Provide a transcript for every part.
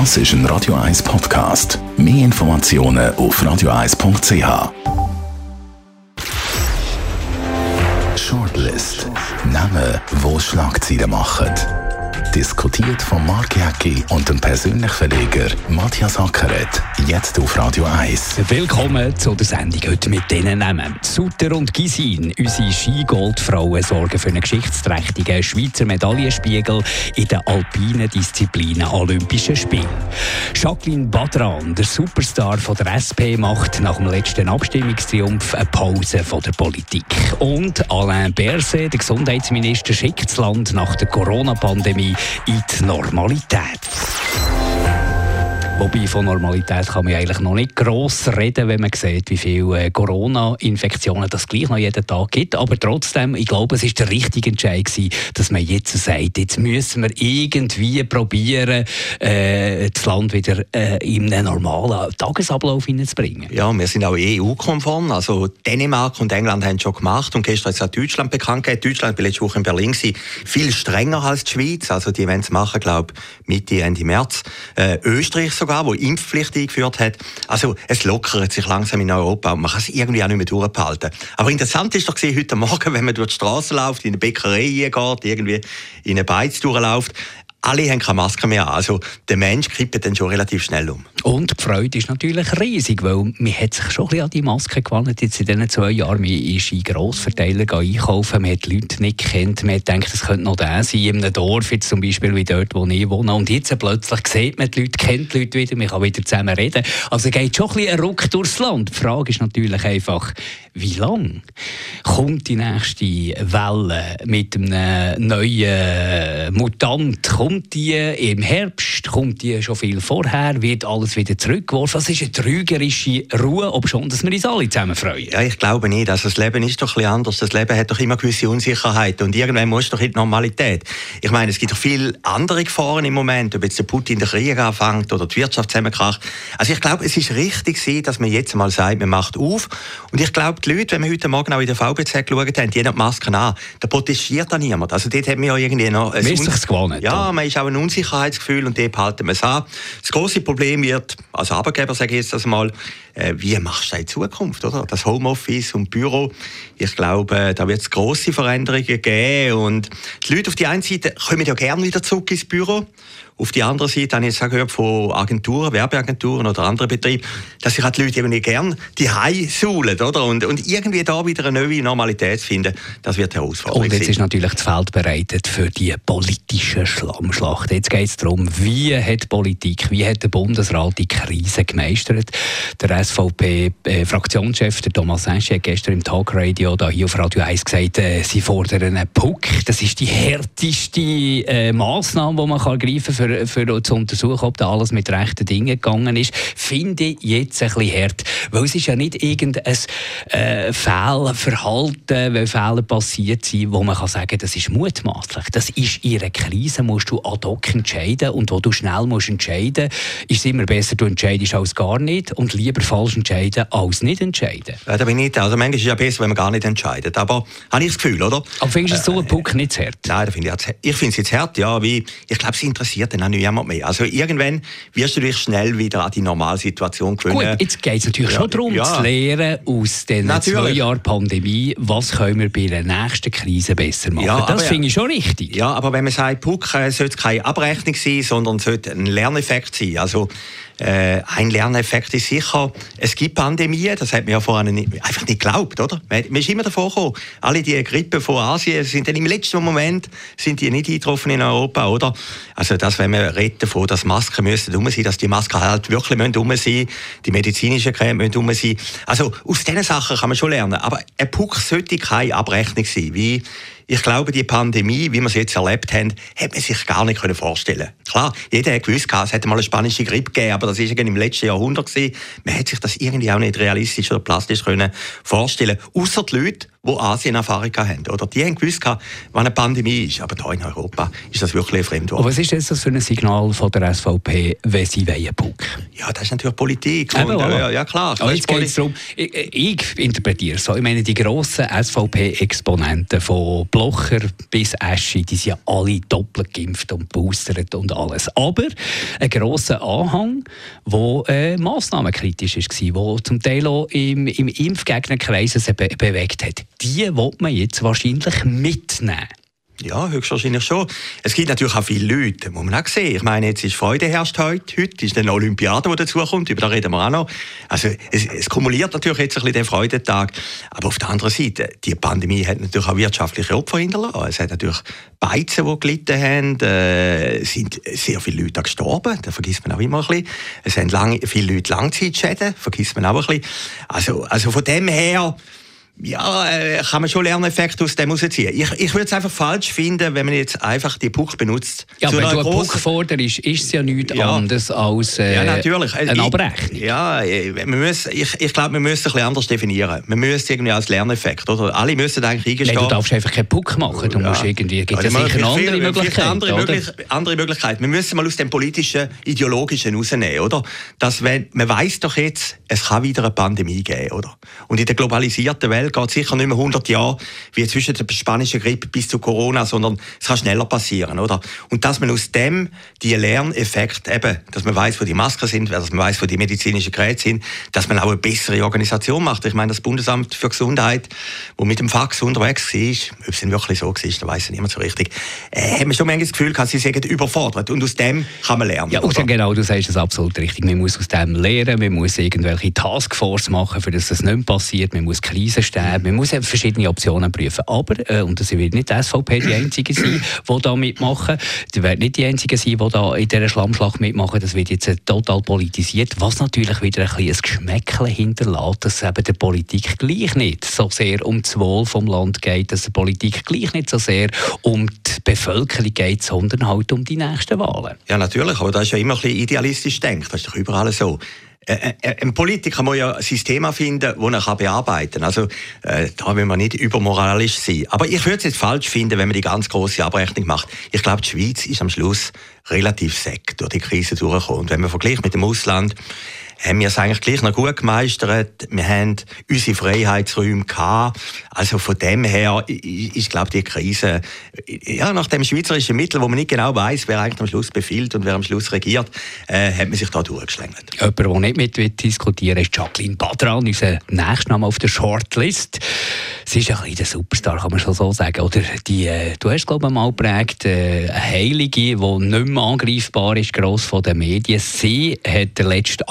Das ist ein Radio 1 Podcast. Mehr Informationen auf radio1.ch. Shortlist. Namen, wo Schlagzeilen machen diskutiert von Mark Jäcki und dem persönlichen Verleger Matthias Ackeret. Jetzt auf Radio 1. Willkommen zu der Sendung heute mit diesen Namen. Sutter und Gisin, unsere Skigoldfrauen, sorgen für einen geschichtsträchtigen Schweizer Medaillenspiegel in den alpinen Disziplinen Olympischen Spielen. Jacqueline Badran, der Superstar von der SP, macht nach dem letzten Abstimmungstriumph eine Pause von der Politik. Und Alain Berset, der Gesundheitsminister, schickt das Land nach der Corona-Pandemie in die Normalität. Wobei von Normalität kann man eigentlich noch nicht gross reden, wenn man sieht, wie viele äh, Corona-Infektionen das gleich noch jeden Tag gibt. Aber trotzdem, ich glaube, es ist der richtige Entscheid gewesen, dass man jetzt sagt, jetzt müssen wir irgendwie probieren, äh, das Land wieder äh, in einen normalen Tagesablauf hineinzubringen. Ja, wir sind auch EU-konform. Also Dänemark und England haben es schon gemacht und gestern ist auch Deutschland bekannt gegeben. Deutschland, war letzte Woche in Berlin, gewesen, viel strenger als die Schweiz. Also die wollen es machen, glaube ich, Mitte, Ende März. Äh, Österreich sogar, wo Impfpflicht eingeführt hat. Also es lockert sich langsam in Europa und man kann es irgendwie auch nicht mehr durchhalten. Aber interessant ist doch gewesen, heute Morgen, wenn man durch die Straße läuft, in eine Bäckerei geht, irgendwie in eine Beiz durchläuft, alle haben keine Maske mehr an. Also der Mensch kippt dann schon relativ schnell um. Und die Freude ist natürlich riesig, weil man hat sich schon ein bisschen an die Maske gewandt. Jetzt in diesen zwei Jahren man ist in Grossverteiler einkaufen, man hat die Leute nicht kennt, man hat gedacht, es könnte noch der sein, in einem Dorf, jetzt zum Beispiel wie dort, wo ich wohne. Und jetzt plötzlich sieht man die Leute, kennt die Leute wieder, man kann wieder zusammen reden. Also geht schon ein bisschen ein Ruck durchs Land. Die Frage ist natürlich einfach, wie lange kommt die nächste Welle mit einem neuen Mutant? Kommt die im Herbst? Kommt die schon viel vorher? Wird alles wieder zurückgeworfen? Das ist eine trügerische Ruhe, ob schon, dass wir uns alle zusammen freuen. Ja, ich glaube nicht. Also das Leben ist doch ein bisschen anders. Das Leben hat doch immer gewisse Unsicherheit und irgendwann muss doch in die Normalität. Ich meine, es gibt doch viele andere Gefahren im Moment, ob jetzt der Putin den Krieg anfängt oder die Wirtschaft zusammenkracht. Also ich glaube, es ist richtig, dass man jetzt mal sagt, man macht auf. Und ich glaube, die Leute, wenn wir heute Morgen auch in der VBZ geschaut haben, die haben die Masken an, da protestiert da niemand. Also dort hat man ja irgendwie noch... Man ist sich gewohnt. Ja, man ist auch ein Unsicherheitsgefühl und dort halten wir es an. Das große Problem wird, als Arbeitgeber sage ich jetzt das mal, wie machst du das in Zukunft, oder? Das Homeoffice und Büro, ich glaube, da wird es grosse Veränderungen geben und die Leute auf die einen Seite kommen ja gerne wieder zurück ins Büro auf die andere Seite habe ich jetzt gehört von Agenturen, Werbeagenturen oder anderen Betrieben, dass sich halt die Leute eben nicht gerne die Hai suhlen, oder? Und, und irgendwie da wieder eine neue Normalität finden, das wird herausfordernd. Und jetzt ist natürlich das Feld bereitet für die politische Schlammschlacht. Jetzt geht es darum, wie hat die Politik, wie hat der Bundesrat die Krise gemeistert? Der SVP-Fraktionschef, der Thomas Sensch, hat gestern im Talkradio hier auf Radio 1 gesagt, äh, sie fordern einen Puck. Das ist die härteste äh, Massnahme, die man kann ergreifen kann für, für zu untersuchen, ob da alles mit rechten Dingen gegangen ist, finde ich jetzt ein bisschen hart. Weil es ist ja nicht irgendein äh, Fehlverhalten, weil Fehler passiert sind, wo man kann sagen, das ist mutmaßlich. Das ist in einer Krise, musst du ad hoc entscheiden und wo du schnell musst entscheiden, ist es immer besser, du entscheidest als gar nicht und lieber falsch entscheiden als nicht entscheiden. Ja, da bin ich nicht. Also manchmal ist es ja besser, wenn man gar nicht entscheidet. Aber habe ich das Gefühl, oder? Aber findest du so einen Puck nicht zu hart? Nein, finde ich, ich finde es jetzt hart, ja, wie, ich glaube, es interessiert dann auch niemand mehr. Also irgendwann wirst du dich schnell wieder an die Normalsituation gewöhnen. Gut, jetzt geht es natürlich ja, schon darum, ja. zu lernen aus den natürlich. zwei Jahren Pandemie, was können wir bei der nächsten Krise besser machen. Ja, das finde ich schon richtig. Ja, aber wenn man sagt, Puck äh, sollte keine Abrechnung sein, sondern sollte ein Lerneffekt sein. Also äh, ein Lerneffekt ist sicher, es gibt Pandemien, das hat man ja nicht, einfach nicht geglaubt, oder? Man, man ist immer davor gekommen, alle die Grippe von Asien sind dann im letzten Moment sind die nicht eingetroffen in Europa, oder? Also das, wenn man redet davon, dass Masken müssen um sein, dass die Masken halt wirklich müssen um sein, die medizinischen Creme müssen um sein. Also aus diesen Sachen kann man schon lernen, aber ein Puck sollte keine Abrechnung sein, wie ich glaube, die Pandemie, wie wir sie jetzt erlebt haben, hätte man sich gar nicht vorstellen können. Klar, jeder hat gewusst, es hätte mal eine spanische Grippe gegeben, aber das war im letzten Jahrhundert. Man hätte sich das irgendwie auch nicht realistisch oder plastisch können vorstellen Außer die Leute, die Asien-Erfahrung haben. Oder? Die haben gewusst, was eine Pandemie ist. Aber hier in Europa ist das wirklich ein Fremdwort. Was ist das für ein Signal von der SVP, wenn sie wollen Puck? Ja, das ist natürlich Politik. Und, äh, ja, klar. Aber jetzt geht es darum, ich, ich interpretiere es so, ich meine, die grossen SVP-Exponenten von Blocher bis Eschi, die sind ja alle doppelt geimpft und boostert und alles. Aber ein grosser Anhang, der äh, massnahmenkritisch war, der zum Teil auch im, im Impfgegnerkreis be bewegt hat, die will man jetzt wahrscheinlich mitnehmen. Ja, höchstwahrscheinlich schon. Es gibt natürlich auch viele Leute, muss man auch sehen. Ich meine, jetzt ist Freude herrscht heute. Heute ist eine Olympiade, die dazukommt. Über da reden wir auch noch. Also, es, es kumuliert natürlich jetzt ein bisschen den Freudentag. Aber auf der anderen Seite, die Pandemie hat natürlich auch wirtschaftliche Opfer hinterlassen. Es hat natürlich Beizen, die gelitten haben. Äh, sind sehr viele Leute gestorben. Das vergisst man auch immer ein bisschen. Es haben lange, viele Leute Langzeitschäden. Vergisst man auch ein bisschen. Also, also von dem her, ja, äh, kann man schon Lerneffekte aus dem herausziehen. Ich, ich würde es einfach falsch finden, wenn man jetzt einfach die Puck benutzt. Ja, wenn du einen Puck forderst, ist es ja nichts ja. anderes als äh, ja, natürlich. eine Abrechnung. Ja, äh, wir müssen, ich, ich glaube, wir müssen es ein bisschen anders definieren. Wir müssen es irgendwie als Lerneffekt. Oder? Alle müssen eigentlich eingestehen. Nein, du darfst einfach keinen Puck machen. Du musst irgendwie, gibt ja, sicher eine andere Möglichkeit. Andere, möglich, andere Möglichkeit. Wir müssen mal aus dem politischen, ideologischen rausnehmen. Oder? Dass wenn, man weiß doch jetzt, es kann wieder eine Pandemie geben. Oder? Und in der globalisierten Welt Welt geht sicher nicht mehr 100 Jahre wie zwischen der spanischen Grippe bis zu Corona, sondern es kann schneller passieren, oder? Und dass man aus dem die Lerneffekt eben, dass man weiß, wo die Masken sind, dass man weiß, wo die medizinischen Geräte sind, dass man auch eine bessere Organisation macht. Ich meine, das Bundesamt für Gesundheit, wo mit dem Fax unterwegs war, ob es denn wirklich so war, da weiß niemand so richtig, äh, hat man schon manchmal das Gefühl, dass sie sagen, überfordert. Und aus dem kann man lernen. Ja, und genau, du sagst das absolut richtig. Man muss aus dem lernen, man muss irgendwelche Taskforce machen, für das das nicht passiert, man muss Krisen Stäbe. Man muss eben verschiedene Optionen prüfen. Aber, äh, und das wird nicht die SVP die Einzige sein, die da mitmachen. Die werden nicht die Einzigen sein, die da in dieser Schlammschlacht mitmachen. Das wird jetzt äh, total politisiert. Was natürlich wieder ein bisschen ein Geschmäckchen hinterlässt, dass es eben der Politik gleich nicht so sehr um das Wohl vom Land geht, dass der Politik gleich nicht so sehr um die Bevölkerung geht, sondern halt um die nächsten Wahlen. Ja, natürlich. Aber das ist ja immer ein bisschen idealistisch denkt. Das ist doch überall so. Äh, äh, ein Politiker muss ja ein System finden, das er bearbeiten kann. Also, äh, da will man nicht übermoralisch sein. Aber ich würde es jetzt falsch finden, wenn man die ganz große Abrechnung macht. Ich glaube, die Schweiz ist am Schluss relativ säck durch die Krise durchgekommen. Und wenn man vergleicht mit dem Ausland, haben wir es eigentlich gleich noch gut gemeistert. Wir haben unsere Freiheitsräume gehabt. Also von dem her ist, glaube die Krise, ja, nach dem schweizerischen Mittel, wo man nicht genau weiß, wer eigentlich am Schluss befiehlt und wer am Schluss regiert, äh, hat man sich da durchgeschlängelt. Jemand, der nicht mit diskutieren ist Jacqueline Badran, unser Nächstname auf der Shortlist. Sie ist ein bisschen der Superstar, kann man schon so sagen. Oder die, äh, du hast, glaube ich, mal geprägt, äh, eine Heilige, die nicht mehr angreifbar ist, gross von den Medien. Sie hat den letzten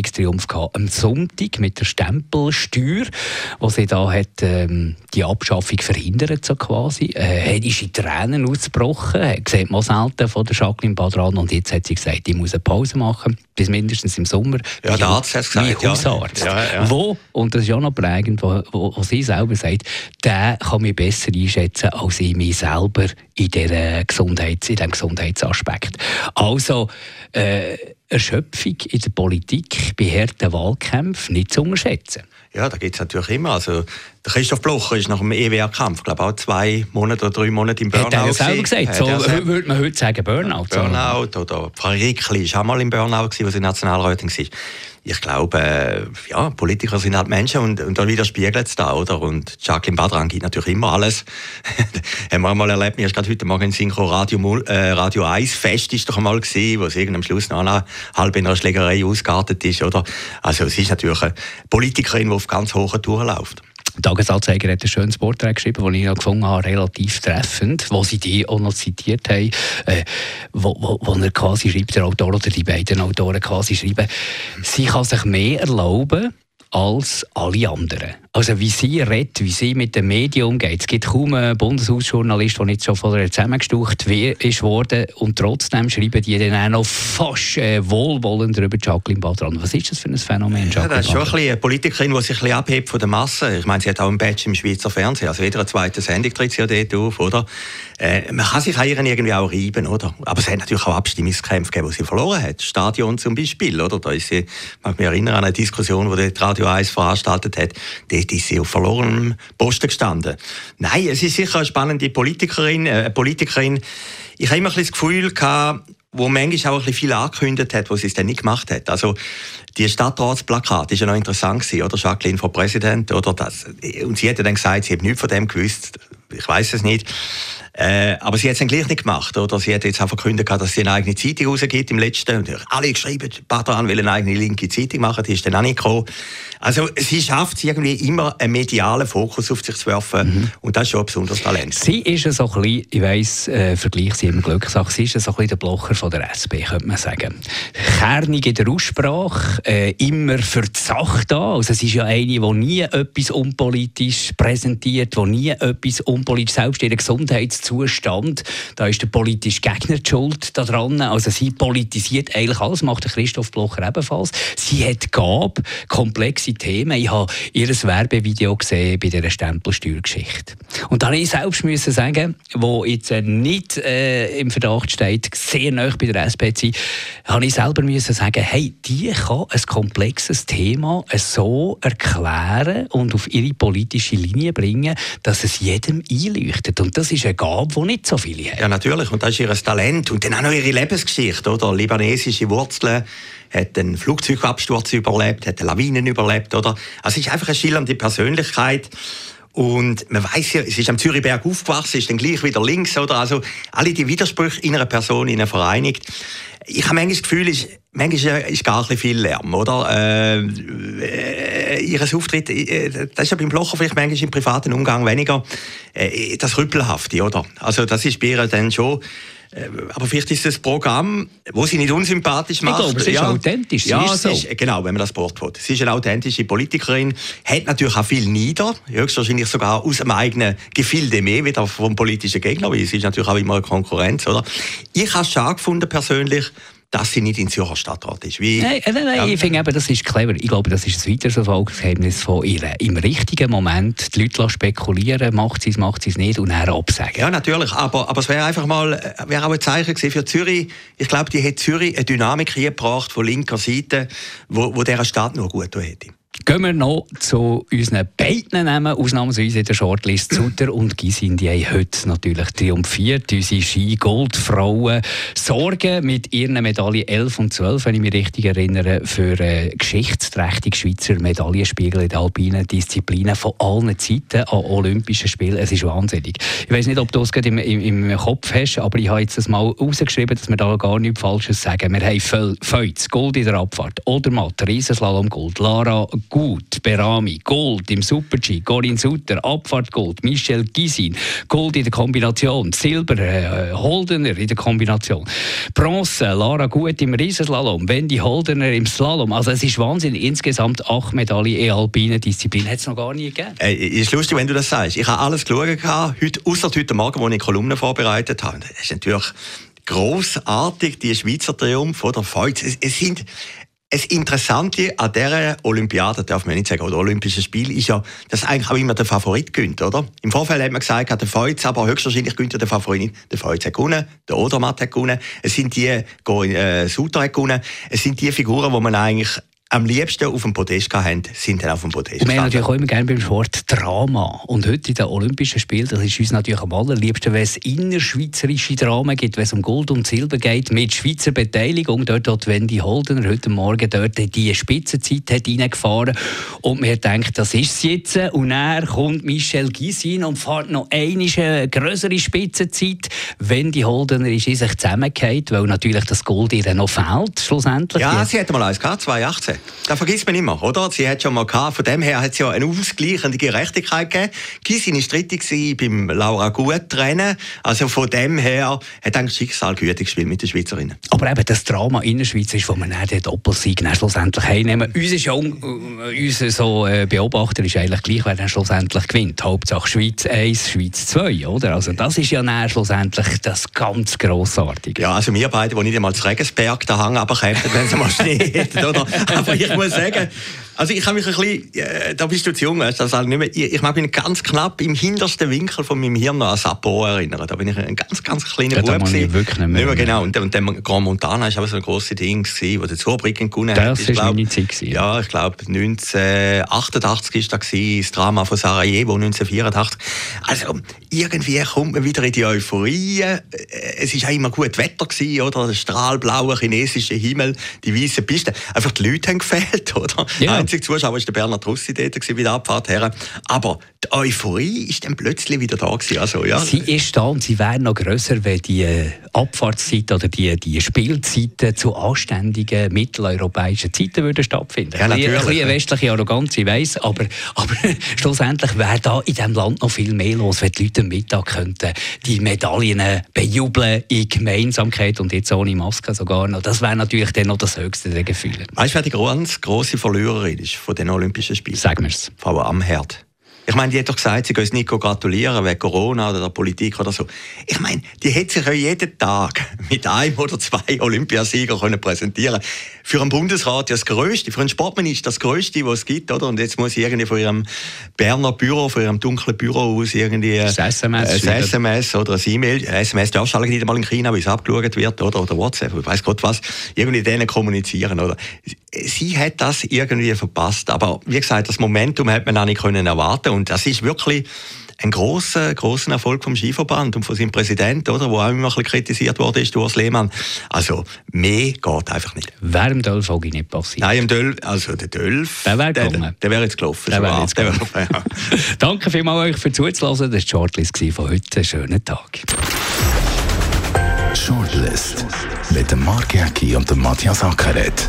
Abstimmungstriumph gehabt am Sonntag mit der Stempelsteuer, wo sie da hat, ähm, die Abschaffung verhindert, so quasi. Äh, ist in Tränen ausgebrochen, hat sieht man selten von der Jacqueline Badran und jetzt hat sie gesagt, ich muss eine Pause machen, bis mindestens im Sommer. Ja, der Arzt hat es gesagt. Hausarzt. Ja. Ja, ja. Wo, und das ist auch noch prägend, wo, wo, wo sie selber sagt, der kann mich besser einschätzen als ich mich selber in, der Gesundheits-, in diesem Gesundheitsaspekt. Also, äh, Erschöpfung in der Politik bei harten Wahlkämpfen nicht zu unterschätzen. Ja, da gibt es natürlich immer. Also, der Christoph Blocher ist nach dem EWR-Kampf, glaube auch zwei Monate oder drei Monate im Burnout. Hat er selber gesagt, so würde man heute sagen Burnout. Burnout, oder Frau Rickli war auch mal im Burnout, als sie Nationalrätin war ich glaube, äh, ja, Politiker sind halt Menschen und, und dann widerspiegelt es da, oder? Und Jacqueline Badran gibt natürlich immer alles. haben wir mal erlebt, mir ist gerade heute Morgen in Synchro Radio, äh, Radio 1 Fest ist doch einmal gewesen, wo es am Schluss noch halb in einer Schlägerei ausgeartet ist, oder? Also es ist natürlich eine Politikerin, die auf ganz hohen Touren läuft. Tagesanzeiger hat ein schönes Porträt geschrieben, das ich ja gefunden habe, relativ treffend, wo sie die auch noch zitiert haben, äh, wo, wo, wo er quasi schreibt, der Autor oder die beiden Autoren quasi schreiben, sie kann sich mehr erlauben als alle anderen. Also wie sie redet, wie sie mit den Medien umgeht. Es gibt kaum einen Bundeshausjournalist, der nicht schon von ihr zusammengestucht ist worden und trotzdem schreiben die dann auch noch fast äh, wohlwollend über Jacqueline Badran. Was ist das für ein Phänomen, ja, das ist schon ein bisschen eine Politikerin, die sich ein bisschen abhebt von der Masse. Ich meine, sie hat auch ein Badge im Schweizer Fernsehen, also jeder zweite Sendung tritt sie ja dort auf, oder? Äh, man kann sich an ihren irgendwie auch reiben, oder? Aber es hat natürlich auch Abstimmungskämpfe gegeben, die sie verloren hat. Stadion zum Beispiel, oder? Da ist sie, mag mich erinnern an eine Diskussion, die Radio 1 veranstaltet hat. Dort ist sie auf verlorenem Posten gestanden. Nein, es ist sicher eine spannende Politikerin, äh, Politikerin. Ich habe immer ein das Gefühl gehabt, wo manchmal auch ein viel angekündigt hat, was sie es dann nicht gemacht hat. Also, die Stadtratsplakat ist ja noch interessant gewesen, oder? Jacqueline vor Präsident, oder? Das, und sie hat dann gesagt, sie hat nichts von dem gewusst. Ich weiß es nicht. Äh, aber sie hat es dann gleich nicht gemacht, oder? Sie hat jetzt auch verkündet, dass sie eine eigene Zeitung rausgibt im letzten. Und alle geschrieben, Badran will eine eigene linke Zeitung machen, die ist dann auch nicht gekommen. Also sie schafft es irgendwie immer, einen medialen Fokus auf sich zu werfen mhm. und das ist schon ein besonderes Talent. Sie ist so ein bisschen, ich weiss, äh, Vergleich sie immer Glückssache, sie ist so ein bisschen der Blocher von der SP, könnte man sagen. Kernig in der Aussprache, äh, immer für die Sache da. Also es ist ja eine, die nie etwas unpolitisch präsentiert, die nie etwas unpolitisch, selbst ihren Gesundheitszustand, da ist der politische Gegner die schuld daran. Also sie politisiert eigentlich alles, macht Christoph Blocher ebenfalls. Sie hat Gabe, komplexe Themen. Ich habe ihr Werbevideo gesehen bei dieser Stempelsteuergeschichte. Und da musste ich selbst müssen sagen, wo jetzt äh, nicht äh, im Verdacht steht, sehr nah bei der SP zu sein, habe ich selber müssen sagen, hey, die kann ein komplexes Thema so erklären und auf ihre politische Linie bringen, dass es jedem einleuchtet. Und das ist eine die nicht so viele haben. Ja, natürlich. Und das ist ihr Talent. Und dann auch noch ihre Lebensgeschichte, oder? Libanesische Wurzeln hat einen Flugzeugabsturz überlebt, hat Lawinen überlebt, oder? Also es ist einfach eine schillernde Persönlichkeit. Und man weiß ja, es ist am Zürichberg aufgewachsen, ist dann gleich wieder links, oder? Also alle die Widersprüche in einer Person in einer vereinigt. Ich habe manchmal das Gefühl, ist, manchmal ist gar nicht viel Lärm, oder? Äh, äh, ihres Auftritt, äh, das ist ja beim Blocher vielleicht manchmal im privaten Umgang weniger äh, das Rüppelhafte, oder? Also das ist bei ihr dann schon äh, aber vielleicht ist das Programm, wo sie nicht unsympathisch macht. Ich glaube, sie ist ja, authentisch. Sie ja, ist so. ist, genau, wenn man das Wort will. Sie ist eine authentische Politikerin, hat natürlich auch viel nieder, höchstwahrscheinlich sogar aus dem eigenen Gefilde mehr, wieder vom politischen Gegner, weil sie ist natürlich auch immer eine Konkurrenz, oder? Ich habe es schade gefunden, persönlich, dass sie nicht in Zürcher Stadtrat ist. Wie, nein, nein, nein ja. ich finde eben, das ist clever. Ich glaube, das ist ein weiteres Erfolgsgeheimnis von ihr. Im richtigen Moment die Leute spekulieren, macht sie es, macht sie es nicht und dann absagen. Ja, natürlich, aber, aber es wäre einfach mal äh, wäre auch ein Zeichen gewesen für Zürich. Ich glaube, die hat Zürich eine Dynamik gebracht von linker Seite, wo, wo dieser Stadt nur gut hätte. Gehen wir noch zu unseren beiden Namen, ausnahmsweise in der Shortlist. Sutter und Gisin, die haben heute natürlich triumphiert. Unsere Ski-Goldfrauen sorgen mit ihren Medaillen 11 und 12, wenn ich mich richtig erinnere, für einen geschichtsträchtigen Schweizer Medaillenspiegel in den alpinen Disziplinen von allen Zeiten an Olympischen Spielen. Es ist wahnsinnig. Ich weiß nicht, ob du es gerade im, im, im, Kopf hast, aber ich habe jetzt das mal rausgeschrieben, dass wir da gar nichts Falsches sagen. Wir haben Feuz, Gold in der Abfahrt, Odermatt, Riesenslalom Gold, Lara Gut, Berami, Gold im Super-G, Corinne Sutter, Abfahrt Gold, Michel Gisin, Gold in der Kombination, Silber, äh, Holdener in der Kombination, Bronze, Lara Gut im Riesenslalom, Wendy Holdener im Slalom. Also es ist Wahnsinn, insgesamt acht Medaillen in alpinen Disziplinen hat es noch gar nie gegeben. Äh, ist lustig, wenn du das sagst. Ich habe alles geschaut, außer heute Morgen, wo ich Kolumnen vorbereitet habe. Das ist natürlich großartig, die Schweizer Triumph oder Feuz. Es, es sind das Interessante an dieser Olympiade, darf man nicht sagen, oder Olympische Spiel, ist ja, dass eigentlich auch immer der Favorit gönnt, oder? Im Vorfeld hat man gesagt, der Feuz, aber höchstwahrscheinlich gönnt der Favorit nicht. Der Feuz hat gewonnen, der Odermatt hat gewonnen, es sind die, äh, Suter hat gewonnen, es sind die Figuren, die man eigentlich am liebsten auf dem Podest haben, sind dann auf dem Podest. Und wir haben natürlich auch immer gerne beim Sport Drama. Und heute in den Olympischen Spielen, das ist uns natürlich am allerliebsten, wenn es innerschweizerische Dramen gibt, wenn es um Gold und Silber geht, mit Schweizer Beteiligung. Dort hat Wendy Holdener heute Morgen dort die Spitzenzeit hat reingefahren und man denkt, das ist es jetzt. Und dann kommt Michel Gisin und fährt noch eine größere Spitzenzeit. Wendy Holdener ist in sich zusammengefallen, weil natürlich das Gold ihr noch fehlt, schlussendlich. Ja, sie hat mal eins gehabt, 2018. Das vergisst man immer, oder? Sie hat schon mal gehabt, von dem her hat es ja eine ausgleichende Gerechtigkeit gegeben. Gisin war strittig beim Laura Gut-Rennen. Also von dem her hat eigentlich Schicksal gütig gespielt mit den Schweizerinnen. Aber eben das Drama in der Schweiz ist, wo man dann den Doppelsieg dann schlussendlich heimnehmen. Uns ist ja, äh, unser so, äh, Beobachter ist eigentlich gleich, wer dann schlussendlich gewinnt. Hauptsache Schweiz 1, Schweiz 2, oder? Also das ist ja dann schlussendlich das ganz Grossartige. Ja, also wir beide, die nicht einmal zu Regensberg da hängen, aber kämpfen, wenn es mal Schnee hätten, oder? Aber ich muss sagen, Also ich habe mich ein bisschen, äh, da bist du zu jung, weißt also nicht mehr, ich, ich mag mich ganz knapp im hintersten Winkel von meinem Hirn an Sapporo erinnern. Da bin ich ein ganz, ganz kleiner ja, Bub. Wirklich nicht mehr. Nicht mehr genau. Und, und dann Grand Montana ist aber so ein grosses Ding gewesen, wo der Zurbrücken gewonnen hat. Das war meine Zeit gewesen. Ja, ich glaube 1988 ist da gewesen, das Drama von Sarajevo 1984. Also irgendwie kommt man wieder in die Euphorie. Äh, es ist auch immer gut Wetter gewesen, oder? Der strahlblaue chinesische Himmel, die weißen Pisten. Einfach die Leute haben gefehlt, oder? Ja. Der einzige Zuschauer war der Bernhard Russi dort bei der Abfahrt her. Aber die Euphorie ist dann plötzlich wieder da gewesen. Also, ja. Sie ist da und sie wäre noch grösser, wenn die äh, Abfahrtszeit oder die, die Spielzeiten zu anständigen mitteleuropäischen Zeiten würden stattfinden. Ja, natürlich. Ein bisschen westliche Arroganz, ich weiss, aber, aber schlussendlich wäre da in diesem Land noch viel mehr los, wenn die Leute am Mittag könnten die Medaillen bejubeln in Gemeinsamkeit und jetzt ohne Maske sogar noch. Das wäre natürlich dann noch das höchste der Gefühle. Weißt du, wer die ganz grosse Verliererin ist von den Olympischen Spielen? Sagen wir es. Frau Amherd. Ich meine, die hat doch gesagt, sie können Nico gratulieren wegen Corona oder der Politik oder so. Ich meine, die hätte sich ja jeden Tag mit einem oder zwei Olympiasiegern können präsentieren Für einen Bundesrat ja das Größte, für einen Sportminister das Größte, was es gibt, oder? Und jetzt muss sie irgendwie von ihrem Berner Büro, von ihrem dunklen Büro aus irgendwie das SMS, ein SMS oder ein E-Mail, SMS darfst du nicht einmal in China, wie es abgeschaut wird, oder? Oder WhatsApp, ich weiß Gott was, irgendwie denen kommunizieren, oder? Sie hat das irgendwie verpasst, aber wie gesagt, das Momentum hat man auch nicht können erwarten und das ist wirklich ein großer, großer Erfolg vom Skiverband und von seinem Präsidenten, oder, wo auch immer ein bisschen kritisiert wurde, ist Urs Lehmann. Also, mehr geht einfach nicht. Wäre im Dölf auch nicht passiert? Nein, im Dölf, also der Dölf, der wäre der, der wäre jetzt gelaufen. Der wäre jetzt gelaufen. Wär, ja. Danke vielmals euch für zuzulassen. Das war die Shortlist von heute. Einen schönen Tag. Shortlist mit dem Mark Jäcki und dem Matthias Ackeret.